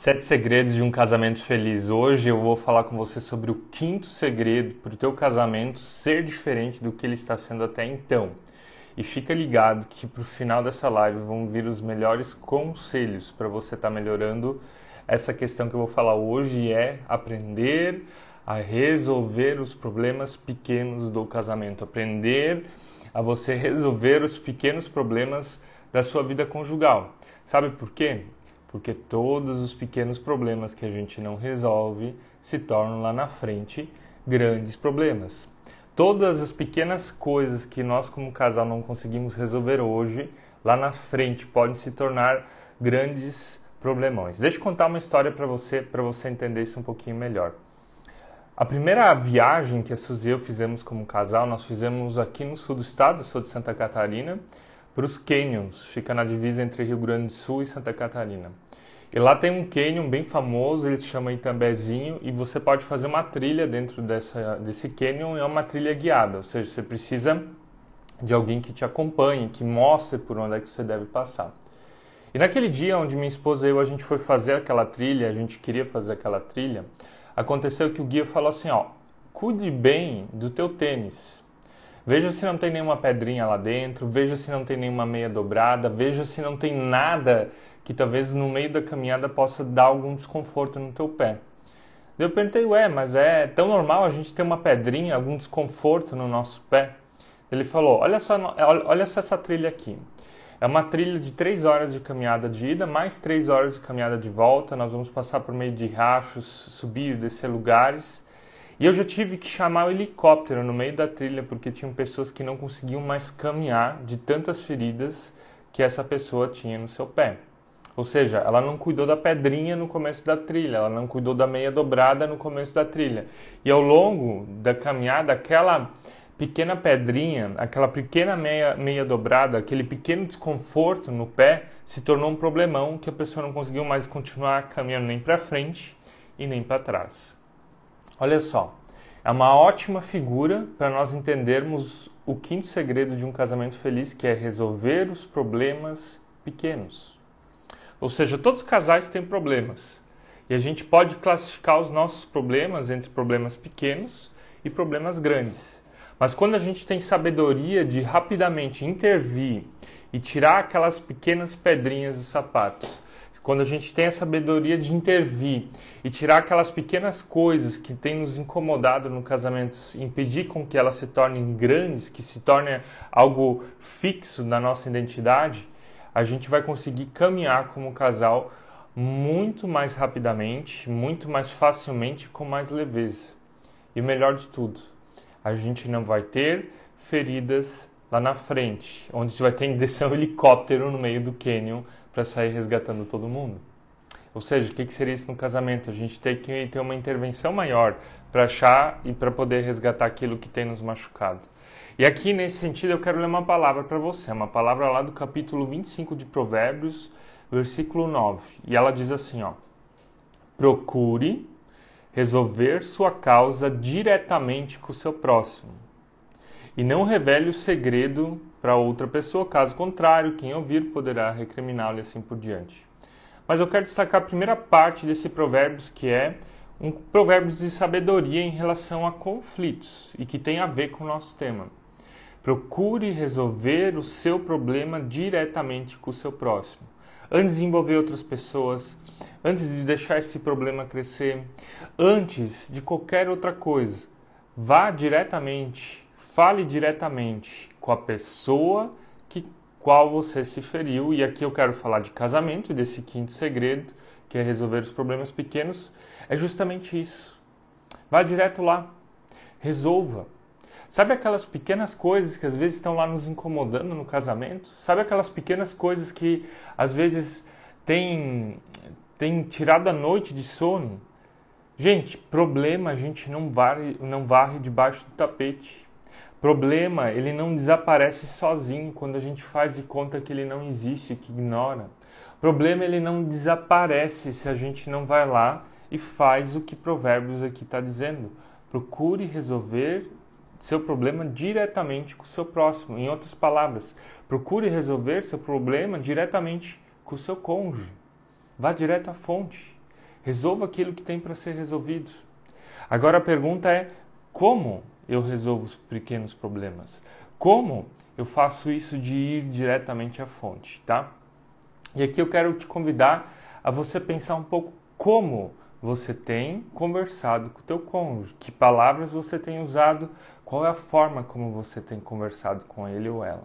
Sete segredos de um casamento feliz. Hoje eu vou falar com você sobre o quinto segredo para o teu casamento ser diferente do que ele está sendo até então. E fica ligado que para o final dessa live vão vir os melhores conselhos para você estar tá melhorando essa questão que eu vou falar hoje é aprender a resolver os problemas pequenos do casamento, aprender a você resolver os pequenos problemas da sua vida conjugal. Sabe por quê? Porque todos os pequenos problemas que a gente não resolve se tornam lá na frente grandes problemas. Todas as pequenas coisas que nós como casal não conseguimos resolver hoje, lá na frente podem se tornar grandes problemões. Deixa eu contar uma história para você, para você entender isso um pouquinho melhor. A primeira viagem que a Suzy e eu fizemos como casal, nós fizemos aqui no sul do estado, sou de Santa Catarina, para os Canyons, fica na divisa entre Rio Grande do Sul e Santa Catarina. E lá tem um canyon bem famoso, ele se chama Itambezinho, e você pode fazer uma trilha dentro dessa, desse canyon, é uma trilha guiada, ou seja, você precisa de alguém que te acompanhe, que mostre por onde é que você deve passar. E naquele dia onde minha esposa e eu a gente foi fazer aquela trilha, a gente queria fazer aquela trilha, aconteceu que o guia falou assim, ó, cuide bem do teu tênis. Veja se não tem nenhuma pedrinha lá dentro, veja se não tem nenhuma meia dobrada, veja se não tem nada que talvez no meio da caminhada possa dar algum desconforto no teu pé. Eu perguntei, ué, mas é tão normal a gente ter uma pedrinha, algum desconforto no nosso pé? Ele falou, olha só, olha só essa trilha aqui. É uma trilha de três horas de caminhada de ida, mais três horas de caminhada de volta. Nós vamos passar por meio de rachos, subir e descer lugares. E eu já tive que chamar o helicóptero no meio da trilha porque tinham pessoas que não conseguiam mais caminhar de tantas feridas que essa pessoa tinha no seu pé. Ou seja, ela não cuidou da pedrinha no começo da trilha, ela não cuidou da meia dobrada no começo da trilha. E ao longo da caminhada, aquela pequena pedrinha, aquela pequena meia, meia dobrada, aquele pequeno desconforto no pé se tornou um problemão que a pessoa não conseguiu mais continuar caminhando nem para frente e nem para trás. Olha só, é uma ótima figura para nós entendermos o quinto segredo de um casamento feliz, que é resolver os problemas pequenos. Ou seja, todos os casais têm problemas. E a gente pode classificar os nossos problemas entre problemas pequenos e problemas grandes. Mas quando a gente tem sabedoria de rapidamente intervir e tirar aquelas pequenas pedrinhas dos sapatos, quando a gente tem a sabedoria de intervir e tirar aquelas pequenas coisas que têm nos incomodado no casamento, impedir com que elas se tornem grandes, que se tornem algo fixo na nossa identidade, a gente vai conseguir caminhar como casal muito mais rapidamente, muito mais facilmente, com mais leveza. E o melhor de tudo, a gente não vai ter feridas lá na frente, onde você vai ter que descer um helicóptero no meio do canyon para sair resgatando todo mundo. Ou seja, o que, seria isso no casamento? A gente tem que ter uma intervenção maior para achar e para poder resgatar aquilo que tem nos machucado. E aqui, nesse sentido, eu quero ler uma palavra para você, uma palavra lá do capítulo 25 de Provérbios, versículo 9. E ela diz assim, ó: Procure resolver sua causa diretamente com o seu próximo. E não revele o segredo para outra pessoa, caso contrário, quem ouvir poderá recriminá-lo e assim por diante. Mas eu quero destacar a primeira parte desse provérbios, que é um provérbios de sabedoria em relação a conflitos e que tem a ver com o nosso tema. Procure resolver o seu problema diretamente com o seu próximo. Antes de envolver outras pessoas, antes de deixar esse problema crescer, antes de qualquer outra coisa, vá diretamente, fale diretamente com a pessoa que qual você se feriu. E aqui eu quero falar de casamento e desse quinto segredo, que é resolver os problemas pequenos. É justamente isso. Vá direto lá. Resolva. Sabe aquelas pequenas coisas que às vezes estão lá nos incomodando no casamento? Sabe aquelas pequenas coisas que às vezes têm, têm tirado a noite de sono? Gente, problema a gente não varre, não varre debaixo do tapete. Problema, ele não desaparece sozinho quando a gente faz de conta que ele não existe, que ignora. Problema, ele não desaparece se a gente não vai lá e faz o que Provérbios aqui está dizendo. Procure resolver seu problema diretamente com o seu próximo. Em outras palavras, procure resolver seu problema diretamente com o seu cônjuge. Vá direto à fonte. Resolva aquilo que tem para ser resolvido. Agora a pergunta é: como eu resolvo os pequenos problemas? Como eu faço isso de ir diretamente à fonte, tá? E aqui eu quero te convidar a você pensar um pouco como você tem conversado com o teu cônjuge, que palavras você tem usado, qual é a forma como você tem conversado com ele ou ela.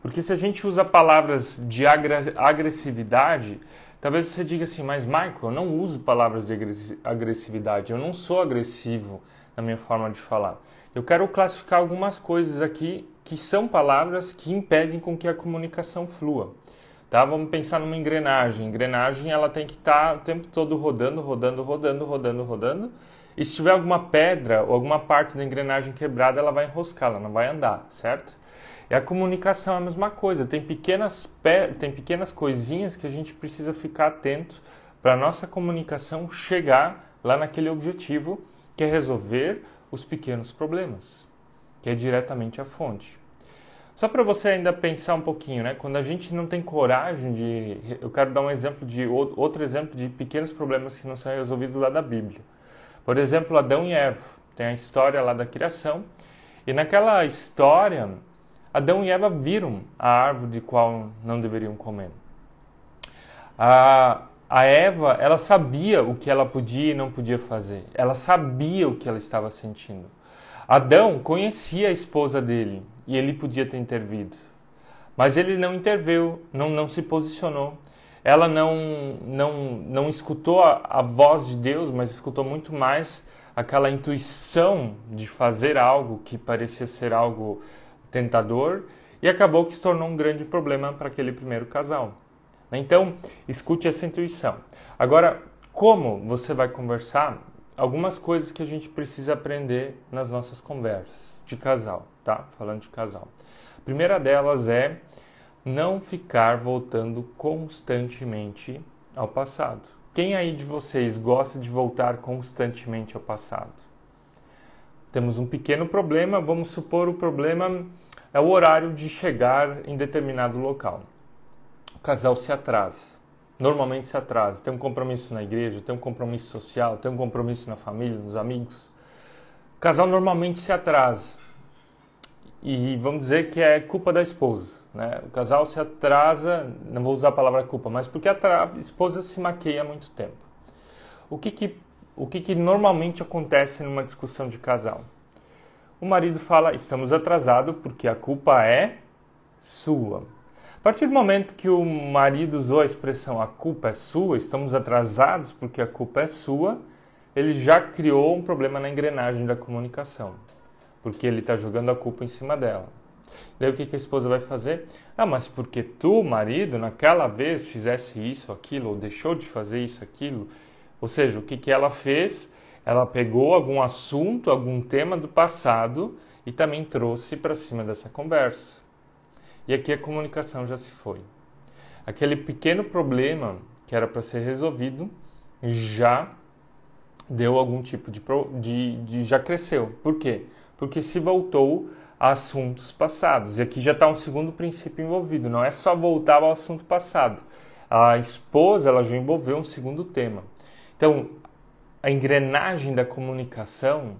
Porque se a gente usa palavras de agressividade, talvez você diga assim, mas Michael, eu não uso palavras de agressividade, eu não sou agressivo na minha forma de falar. Eu quero classificar algumas coisas aqui que são palavras que impedem com que a comunicação flua. Tá? Vamos pensar numa engrenagem. Engrenagem ela tem que estar tá o tempo todo rodando, rodando, rodando, rodando, rodando. E se tiver alguma pedra ou alguma parte da engrenagem quebrada, ela vai enroscar, ela não vai andar, certo? E a comunicação é a mesma coisa. Tem pequenas, tem pequenas coisinhas que a gente precisa ficar atento para a nossa comunicação chegar lá naquele objetivo que é resolver os pequenos problemas, que é diretamente a fonte. Só para você ainda pensar um pouquinho, né? Quando a gente não tem coragem de, eu quero dar um exemplo de outro exemplo de pequenos problemas que não são resolvidos lá da Bíblia. Por exemplo, Adão e Eva. Tem a história lá da criação. E naquela história, Adão e Eva viram a árvore de qual não deveriam comer. A, a Eva, ela sabia o que ela podia e não podia fazer. Ela sabia o que ela estava sentindo. Adão conhecia a esposa dele e ele podia ter intervido. Mas ele não interveio, não, não se posicionou. Ela não, não, não escutou a, a voz de Deus, mas escutou muito mais aquela intuição de fazer algo que parecia ser algo tentador e acabou que se tornou um grande problema para aquele primeiro casal. Então, escute essa intuição. Agora, como você vai conversar? Algumas coisas que a gente precisa aprender nas nossas conversas de casal, tá? Falando de casal. A primeira delas é não ficar voltando constantemente ao passado. Quem aí de vocês gosta de voltar constantemente ao passado? Temos um pequeno problema, vamos supor o problema é o horário de chegar em determinado local. Casal se atrasa. Normalmente se atrasa. Tem um compromisso na igreja, tem um compromisso social, tem um compromisso na família, nos amigos. O casal normalmente se atrasa. E vamos dizer que é culpa da esposa. Né? O casal se atrasa, não vou usar a palavra culpa, mas porque a esposa se maqueia há muito tempo. O que, que, o que, que normalmente acontece numa discussão de casal? O marido fala: estamos atrasados porque a culpa é sua. A partir do momento que o marido usou a expressão a culpa é sua, estamos atrasados porque a culpa é sua, ele já criou um problema na engrenagem da comunicação, porque ele está jogando a culpa em cima dela. Daí o que, que a esposa vai fazer? Ah, mas porque tu, marido, naquela vez fizesse isso, aquilo, ou deixou de fazer isso, aquilo. Ou seja, o que, que ela fez? Ela pegou algum assunto, algum tema do passado e também trouxe para cima dessa conversa. E aqui a comunicação já se foi. Aquele pequeno problema que era para ser resolvido já deu algum tipo de, de, de, já cresceu. Por quê? Porque se voltou a assuntos passados. E aqui já está um segundo princípio envolvido. Não é só voltar ao assunto passado. A esposa ela já envolveu um segundo tema. Então a engrenagem da comunicação,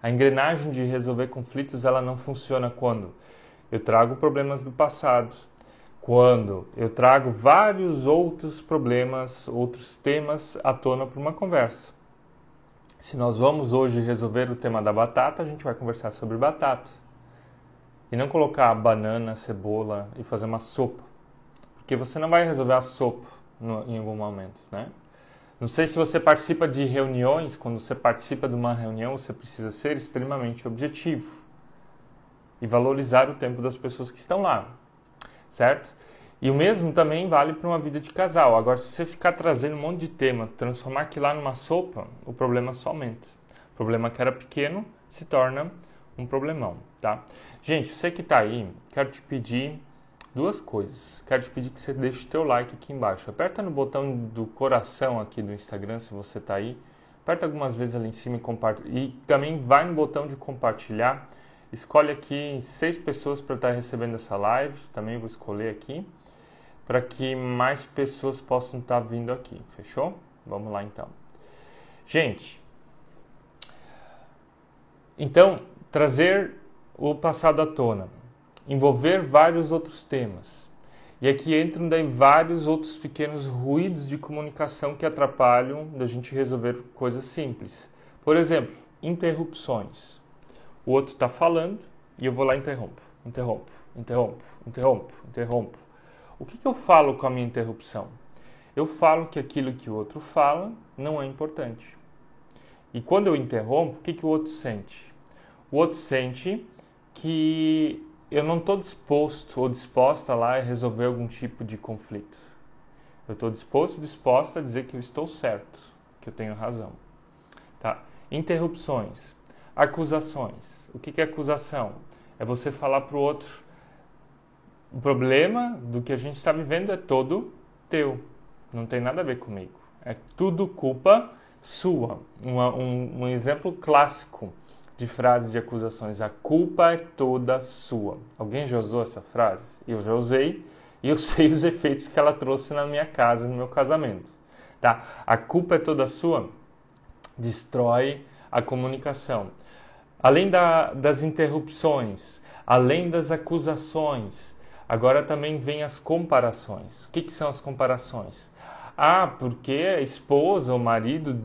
a engrenagem de resolver conflitos, ela não funciona quando eu trago problemas do passado, quando eu trago vários outros problemas, outros temas à tona para uma conversa. Se nós vamos hoje resolver o tema da batata, a gente vai conversar sobre batata. E não colocar banana, cebola e fazer uma sopa. Porque você não vai resolver a sopa no, em algum momento, né? Não sei se você participa de reuniões, quando você participa de uma reunião, você precisa ser extremamente objetivo e valorizar o tempo das pessoas que estão lá, certo? E o mesmo também vale para uma vida de casal. Agora, se você ficar trazendo um monte de tema, transformar aquilo lá numa sopa, o problema só aumenta. O problema que era pequeno se torna um problemão, tá? Gente, você que está aí, quero te pedir duas coisas. Quero te pedir que você deixe o teu like aqui embaixo. Aperta no botão do coração aqui do Instagram, se você está aí. Aperta algumas vezes ali em cima e compartilha. E também vai no botão de compartilhar. Escolhe aqui seis pessoas para estar recebendo essa live. Também vou escolher aqui. Para que mais pessoas possam estar vindo aqui. Fechou? Vamos lá então. Gente, então, trazer o passado à tona, envolver vários outros temas. E aqui entram daí vários outros pequenos ruídos de comunicação que atrapalham da gente resolver coisas simples. Por exemplo, interrupções. O outro está falando e eu vou lá e interrompo, interrompo, interrompo, interrompo, interrompo. O que, que eu falo com a minha interrupção? Eu falo que aquilo que o outro fala não é importante. E quando eu interrompo, o que, que o outro sente? O outro sente que eu não estou disposto ou disposta lá a resolver algum tipo de conflito. Eu estou disposto, disposta a dizer que eu estou certo, que eu tenho razão. Tá? Interrupções, acusações. O que, é acusação? É você falar para o outro: o problema do que a gente está vivendo é todo teu, não tem nada a ver comigo. É tudo culpa sua. Um, um, um exemplo clássico de frase de acusações: a culpa é toda sua. Alguém já usou essa frase? Eu já usei e eu sei os efeitos que ela trouxe na minha casa, no meu casamento. Tá? A culpa é toda sua destrói a comunicação. Além da, das interrupções, além das acusações, agora também vem as comparações. O que, que são as comparações? Ah, porque a esposa ou marido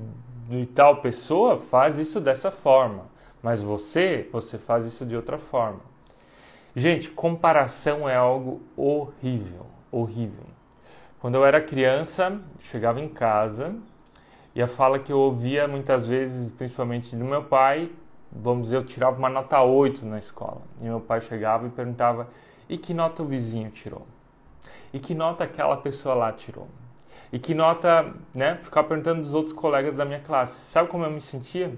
de tal pessoa faz isso dessa forma, mas você, você faz isso de outra forma. Gente, comparação é algo horrível, horrível. Quando eu era criança, chegava em casa e a fala que eu ouvia muitas vezes, principalmente do meu pai, vamos dizer, eu tirava uma nota 8 na escola. E meu pai chegava e perguntava: "E que nota o vizinho tirou? E que nota aquela pessoa lá tirou?" E que nota, né, ficava perguntando dos outros colegas da minha classe. Sabe como eu me sentia?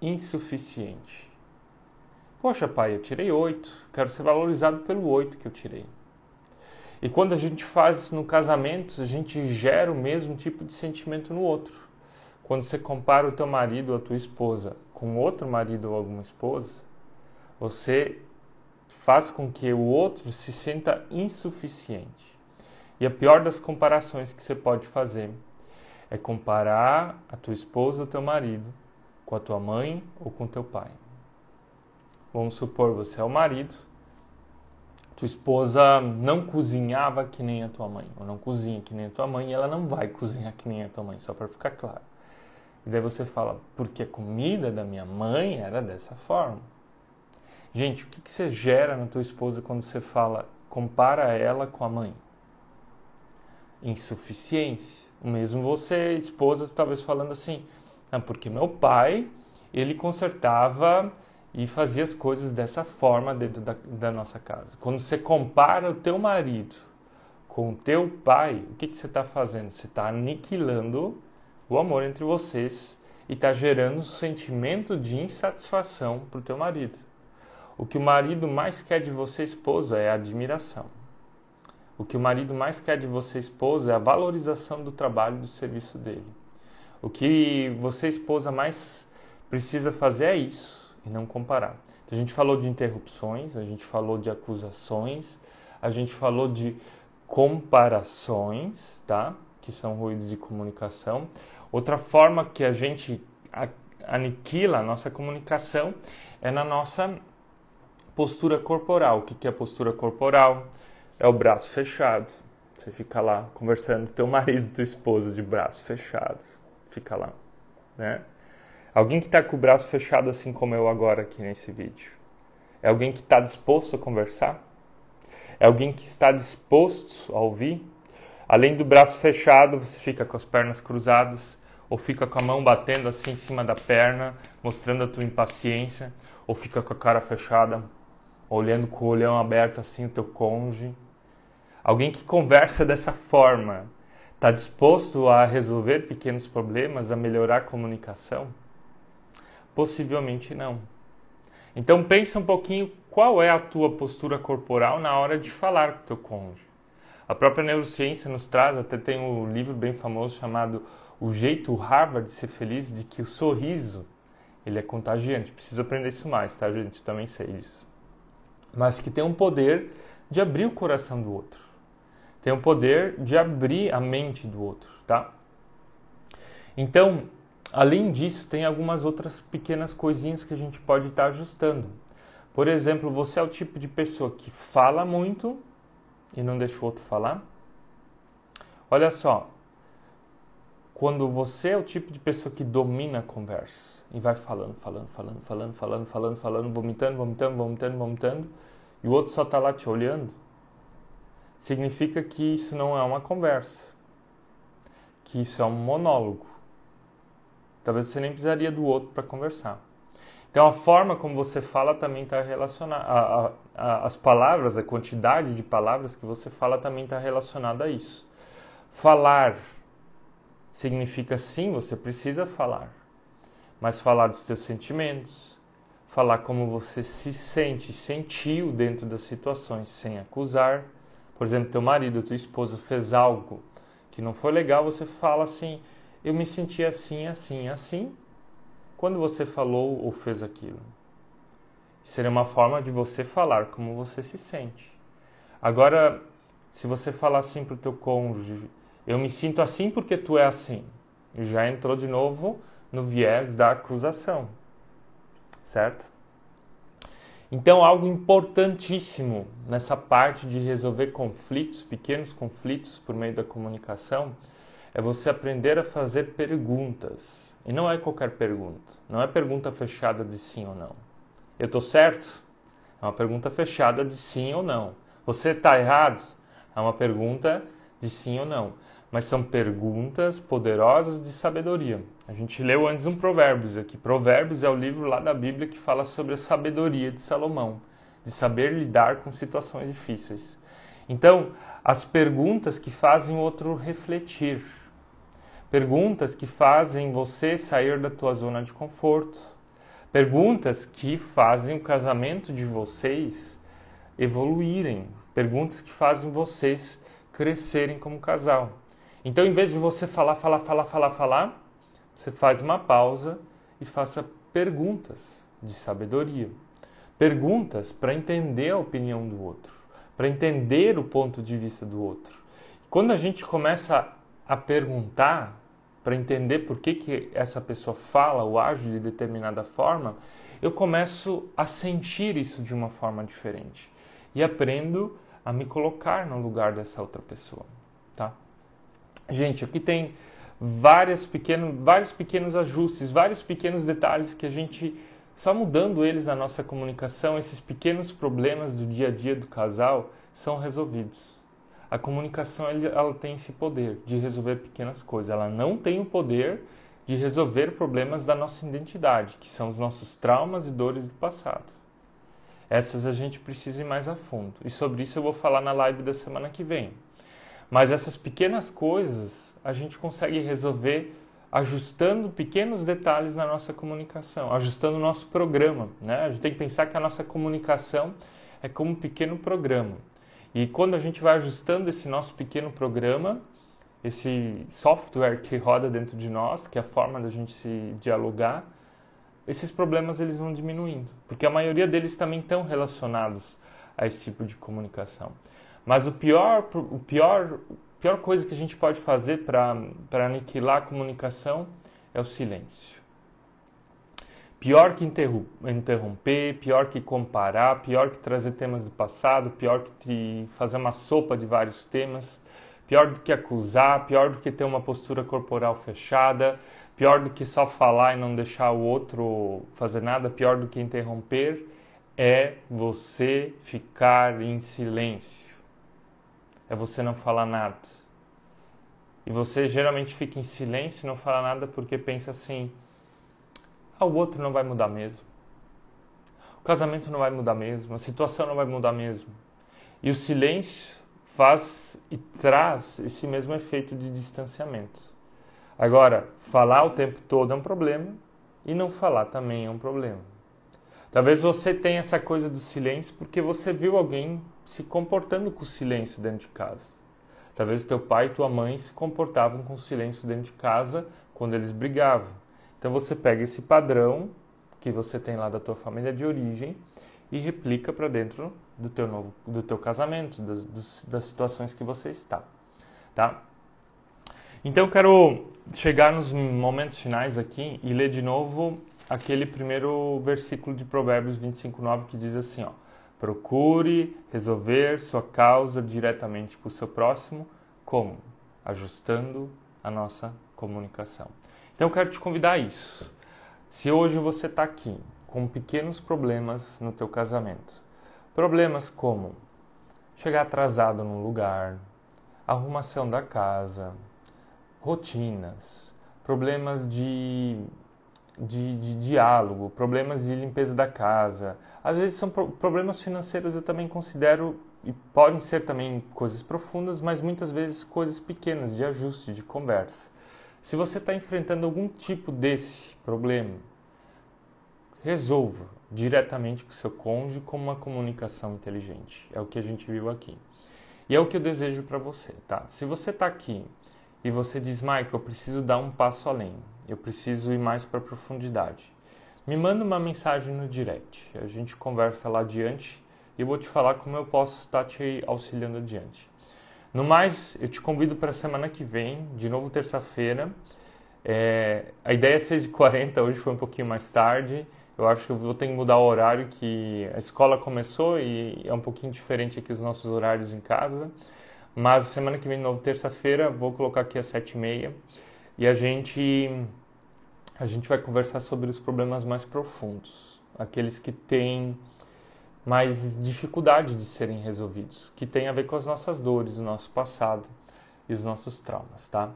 Insuficiente. Poxa, pai, eu tirei 8. Quero ser valorizado pelo 8 que eu tirei. E quando a gente faz isso no casamento, a gente gera o mesmo tipo de sentimento no outro. Quando você compara o teu marido ou a tua esposa com outro marido ou alguma esposa, você faz com que o outro se sinta insuficiente. E a pior das comparações que você pode fazer é comparar a tua esposa ou teu marido com a tua mãe ou com teu pai. Vamos supor você é o marido tua esposa não cozinhava que nem a tua mãe, ou não cozinha que nem a tua mãe, e ela não vai cozinhar que nem a tua mãe, só para ficar claro. E daí você fala, porque a comida da minha mãe era dessa forma. Gente, o que, que você gera na tua esposa quando você fala, compara ela com a mãe? Insuficiência. Mesmo você, esposa, talvez falando assim, ah, porque meu pai, ele consertava e fazia as coisas dessa forma dentro da, da nossa casa. Quando você compara o teu marido com o teu pai, o que, que você está fazendo? Você está aniquilando o amor entre vocês e está gerando um sentimento de insatisfação para o teu marido. O que o marido mais quer de você, esposa, é a admiração. O que o marido mais quer de você, esposa, é a valorização do trabalho e do serviço dele. O que você, esposa, mais precisa fazer é isso e não comparar. Então, a gente falou de interrupções, a gente falou de acusações, a gente falou de comparações, tá? Que são ruídos de comunicação. Outra forma que a gente aniquila a nossa comunicação é na nossa postura corporal. O que é postura corporal? É o braço fechado. Você fica lá conversando com teu marido, tua esposa de braços fechados. Fica lá, né? Alguém que está com o braço fechado assim como eu agora aqui nesse vídeo. É alguém que está disposto a conversar? É alguém que está disposto a ouvir? Além do braço fechado, você fica com as pernas cruzadas, ou fica com a mão batendo assim em cima da perna, mostrando a tua impaciência, ou fica com a cara fechada, olhando com o olhão aberto assim o teu cônjuge. Alguém que conversa dessa forma, está disposto a resolver pequenos problemas, a melhorar a comunicação? Possivelmente não. Então pensa um pouquinho qual é a tua postura corporal na hora de falar com o teu cônjuge. A própria neurociência nos traz, até tem um livro bem famoso chamado O Jeito Harvard de Ser Feliz, de que o sorriso ele é contagiante. Preciso aprender isso mais, tá, gente? Também sei disso. Mas que tem um poder de abrir o coração do outro. Tem um poder de abrir a mente do outro, tá? Então, além disso, tem algumas outras pequenas coisinhas que a gente pode estar ajustando. Por exemplo, você é o tipo de pessoa que fala muito e não deixa o outro falar? Olha só, quando você é o tipo de pessoa que domina a conversa e vai falando, falando, falando, falando, falando, falando, falando, vomitando, vomitando, vomitando, vomitando, e o outro só está lá te olhando, significa que isso não é uma conversa, que isso é um monólogo. Talvez você nem precisaria do outro para conversar. Então a forma como você fala também está relacionada. A, a, as palavras, a quantidade de palavras que você fala também está relacionada a isso. Falar significa sim, você precisa falar, mas falar dos seus sentimentos, falar como você se sente, sentiu dentro das situações, sem acusar. Por exemplo, teu marido, tua esposa fez algo que não foi legal, você fala assim: eu me senti assim, assim, assim, quando você falou ou fez aquilo. Seria uma forma de você falar como você se sente. Agora, se você falar assim para o teu cônjuge, eu me sinto assim porque tu é assim, já entrou de novo no viés da acusação, certo? Então, algo importantíssimo nessa parte de resolver conflitos, pequenos conflitos por meio da comunicação, é você aprender a fazer perguntas. E não é qualquer pergunta. Não é pergunta fechada de sim ou não. Eu estou certo? É uma pergunta fechada de sim ou não. Você está errado? É uma pergunta de sim ou não. Mas são perguntas poderosas de sabedoria. A gente leu antes um Provérbios aqui. Provérbios é o livro lá da Bíblia que fala sobre a sabedoria de Salomão, de saber lidar com situações difíceis. Então, as perguntas que fazem o outro refletir, Perguntas que fazem você sair da tua zona de conforto. Perguntas que fazem o casamento de vocês evoluírem. Perguntas que fazem vocês crescerem como casal. Então, em vez de você falar, falar, falar, falar, falar, você faz uma pausa e faça perguntas de sabedoria. Perguntas para entender a opinião do outro, para entender o ponto de vista do outro. Quando a gente começa a perguntar, para entender por que, que essa pessoa fala ou age de determinada forma, eu começo a sentir isso de uma forma diferente e aprendo a me colocar no lugar dessa outra pessoa, tá? Gente, aqui tem várias pequeno, vários pequenos ajustes, vários pequenos detalhes que a gente só mudando eles na nossa comunicação, esses pequenos problemas do dia a dia do casal são resolvidos. A comunicação ela tem esse poder de resolver pequenas coisas. Ela não tem o poder de resolver problemas da nossa identidade, que são os nossos traumas e dores do passado. Essas a gente precisa ir mais a fundo. E sobre isso eu vou falar na live da semana que vem. Mas essas pequenas coisas a gente consegue resolver ajustando pequenos detalhes na nossa comunicação, ajustando o nosso programa. Né? A gente tem que pensar que a nossa comunicação é como um pequeno programa. E quando a gente vai ajustando esse nosso pequeno programa, esse software que roda dentro de nós, que é a forma da gente se dialogar, esses problemas eles vão diminuindo, porque a maioria deles também estão relacionados a esse tipo de comunicação. Mas o pior, o pior, a pior coisa que a gente pode fazer para aniquilar a comunicação é o silêncio. Pior que interromper, pior que comparar, pior que trazer temas do passado, pior que fazer uma sopa de vários temas, pior do que acusar, pior do que ter uma postura corporal fechada, pior do que só falar e não deixar o outro fazer nada, pior do que interromper, é você ficar em silêncio. É você não falar nada. E você geralmente fica em silêncio e não fala nada porque pensa assim ah, o outro não vai mudar mesmo. O casamento não vai mudar mesmo, a situação não vai mudar mesmo. E o silêncio faz e traz esse mesmo efeito de distanciamento. Agora, falar o tempo todo é um problema e não falar também é um problema. Talvez você tenha essa coisa do silêncio porque você viu alguém se comportando com silêncio dentro de casa. Talvez teu pai e tua mãe se comportavam com silêncio dentro de casa quando eles brigavam. Então você pega esse padrão que você tem lá da tua família de origem e replica para dentro do teu novo do teu casamento, das, das situações que você está, tá? Então eu quero chegar nos momentos finais aqui e ler de novo aquele primeiro versículo de Provérbios 25:9 que diz assim, ó: Procure resolver sua causa diretamente com o seu próximo, como ajustando a nossa comunicação. Então eu quero te convidar a isso. Se hoje você está aqui com pequenos problemas no teu casamento, problemas como chegar atrasado num lugar, arrumação da casa, rotinas, problemas de, de, de, diálogo, problemas de limpeza da casa. Às vezes são pro problemas financeiros, eu também considero, e podem ser também coisas profundas, mas muitas vezes coisas pequenas, de ajuste, de conversa. Se você está enfrentando algum tipo desse problema, resolva diretamente com seu cônjuge com uma comunicação inteligente. É o que a gente viu aqui. E é o que eu desejo para você, tá? Se você está aqui e você diz, Michael, eu preciso dar um passo além, eu preciso ir mais para profundidade, me manda uma mensagem no direct. A gente conversa lá adiante e eu vou te falar como eu posso estar te auxiliando adiante. No mais, eu te convido para a semana que vem, de novo terça-feira. É, a ideia é 6h40, hoje foi um pouquinho mais tarde. Eu acho que eu vou ter que mudar o horário, que a escola começou e é um pouquinho diferente aqui os nossos horários em casa. Mas semana que vem, de novo, terça-feira, vou colocar aqui às sete e meia e a gente a gente vai conversar sobre os problemas mais profundos, aqueles que têm mais dificuldade de serem resolvidos, que têm a ver com as nossas dores, o nosso passado e os nossos traumas, tá?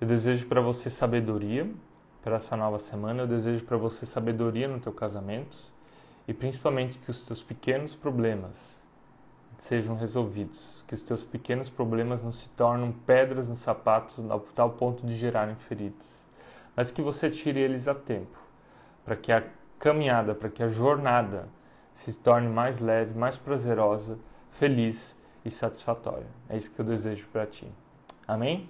Eu desejo para você sabedoria para essa nova semana, eu desejo para você sabedoria no teu casamento e principalmente que os teus pequenos problemas sejam resolvidos, que os teus pequenos problemas não se tornem pedras no sapato ao tal ponto de gerarem feridas, mas que você tire eles a tempo, para que a caminhada, para que a jornada se torne mais leve, mais prazerosa, feliz e satisfatória. É isso que eu desejo para ti. Amém?